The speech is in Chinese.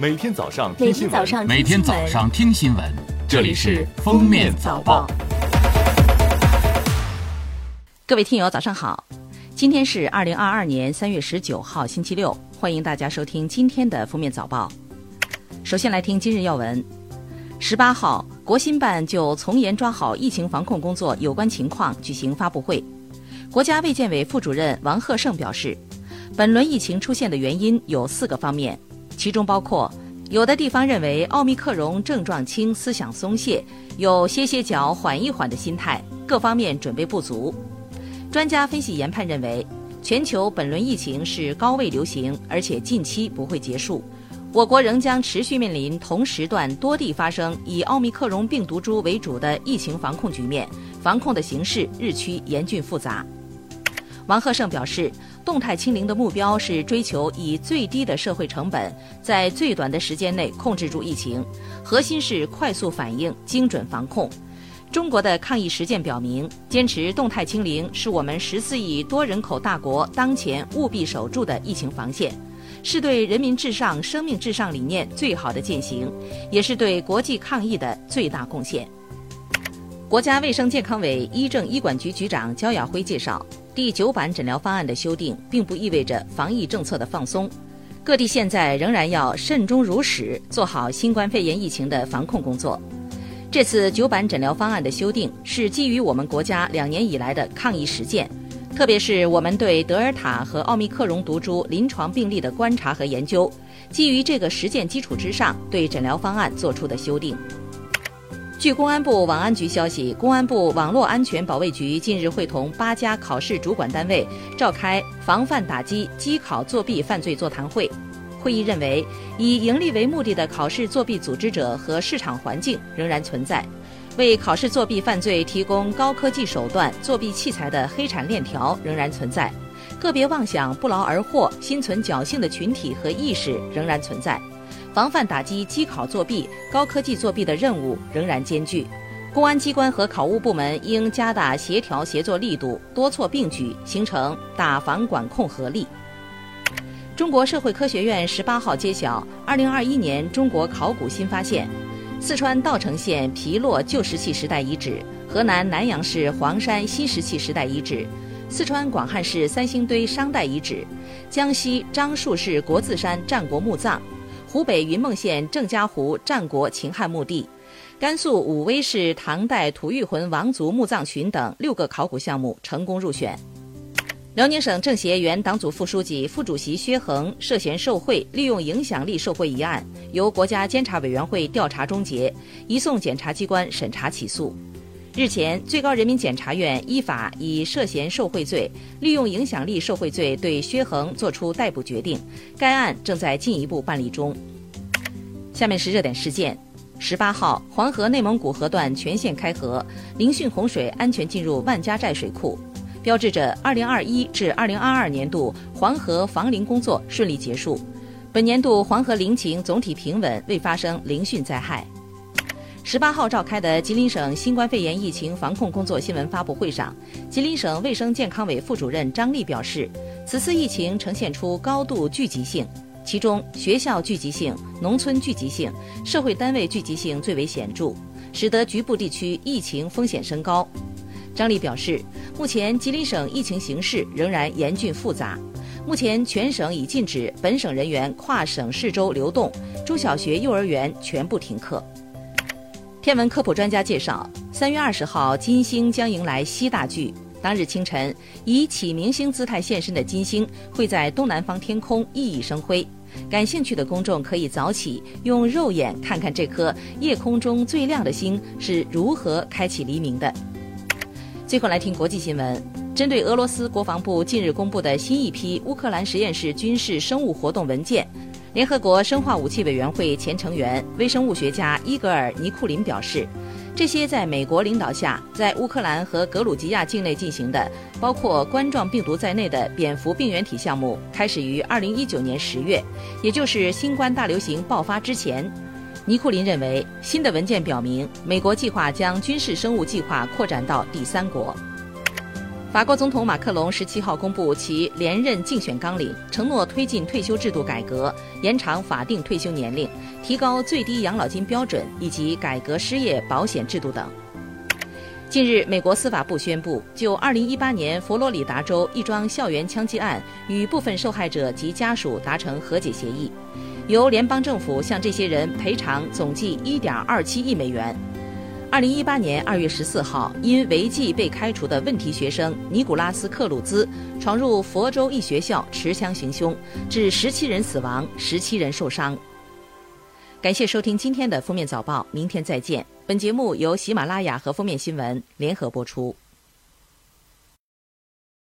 每天早上每听新闻，天早上每天早上听新闻，这里是《封面早报》。各位听友，早上好！今天是二零二二年三月十九号，星期六，欢迎大家收听今天的《封面早报》。首先来听今日要闻。十八号，国新办就从严抓好疫情防控工作有关情况举行发布会。国家卫健委副主任王贺胜表示，本轮疫情出现的原因有四个方面，其中包括有的地方认为奥密克戎症状轻、思想松懈，有歇歇脚、缓一缓的心态，各方面准备不足。专家分析研判认为，全球本轮疫情是高位流行，而且近期不会结束。我国仍将持续面临同时段多地发生以奥密克戎病毒株为主的疫情防控局面，防控的形势日趋严峻复杂。王贺胜表示，动态清零的目标是追求以最低的社会成本，在最短的时间内控制住疫情，核心是快速反应、精准防控。中国的抗疫实践表明，坚持动态清零是我们十四亿多人口大国当前务必守住的疫情防线，是对人民至上、生命至上理念最好的践行，也是对国际抗疫的最大贡献。国家卫生健康委医政医管局局长焦雅辉介绍，第九版诊疗方案的修订并不意味着防疫政策的放松，各地现在仍然要慎终如始，做好新冠肺炎疫情的防控工作。这次九版诊疗方案的修订是基于我们国家两年以来的抗疫实践，特别是我们对德尔塔和奥密克戎毒株临床病例的观察和研究，基于这个实践基础之上，对诊疗方案做出的修订。据公安部网安局消息，公安部网络安全保卫局近日会同八家考试主管单位召开防范打击机考作弊犯罪座谈会。会议认为，以盈利为目的的考试作弊组织者和市场环境仍然存在，为考试作弊犯罪提供高科技手段、作弊器材的黑产链条仍然存在，个别妄想不劳而获、心存侥幸的群体和意识仍然存在，防范打击机考作弊、高科技作弊的任务仍然艰巨。公安机关和考务部门应加大协调协作力度，多措并举，形成打防管控合力。中国社会科学院十八号揭晓，二零二一年中国考古新发现：四川稻城县皮洛旧石器时代遗址，河南南阳市黄山新石器时代遗址，四川广汉市三星堆商代遗址，江西樟树市国字山战国墓葬，湖北云梦县郑家湖战国秦汉墓地，甘肃武威市唐代吐谷浑王族墓葬群等六个考古项目成功入选。辽宁省政协原党组副书记、副主席薛恒涉嫌受贿、利用影响力受贿一案，由国家监察委员会调查终结，移送检察机关审查起诉。日前，最高人民检察院依法以涉嫌受贿罪、利用影响力受贿罪对薛恒作出逮捕决定，该案正在进一步办理中。下面是热点事件：十八号，黄河内蒙古河段全线开河，凌汛洪水安全进入万家寨水库。标志着2021至2022年度黄河防凌工作顺利结束，本年度黄河凌情总体平稳，未发生凌汛灾害。十八号召开的吉林省新冠肺炎疫情防控工作新闻发布会上，吉林省卫生健康委副主任张丽表示，此次疫情呈现出高度聚集性，其中学校聚集性、农村聚集性、社会单位聚集性最为显著，使得局部地区疫情风险升高。张丽表示，目前吉林省疫情形势仍然严峻复杂。目前全省已禁止本省人员跨省市州流动，中小学、幼儿园全部停课。天文科普专家介绍，三月二十号，金星将迎来西大距。当日清晨，以启明星姿态现身的金星会在东南方天空熠熠生辉。感兴趣的公众可以早起用肉眼看看这颗夜空中最亮的星是如何开启黎明的。最后来听国际新闻，针对俄罗斯国防部近日公布的新一批乌克兰实验室军事生物活动文件，联合国生化武器委员会前成员、微生物学家伊格尔·尼库林表示，这些在美国领导下在乌克兰和格鲁吉亚境内进行的，包括冠状病毒在内的蝙蝠病原体项目，开始于2019年10月，也就是新冠大流行爆发之前。尼库林认为，新的文件表明，美国计划将军事生物计划扩展到第三国。法国总统马克龙十七号公布其连任竞选纲领，承诺推进退休制度改革，延长法定退休年龄，提高最低养老金标准，以及改革失业保险制度等。近日，美国司法部宣布，就2018年佛罗里达州一桩校园枪击案与部分受害者及家属达成和解协议，由联邦政府向这些人赔偿总计1.27亿美元。二零一八年二月十四号，因违纪被开除的问题学生尼古拉斯·克鲁兹闯入佛州一学校持枪行凶，致十七人死亡，十七人受伤。感谢收听今天的封面早报，明天再见。本节目由喜马拉雅和封面新闻联合播出。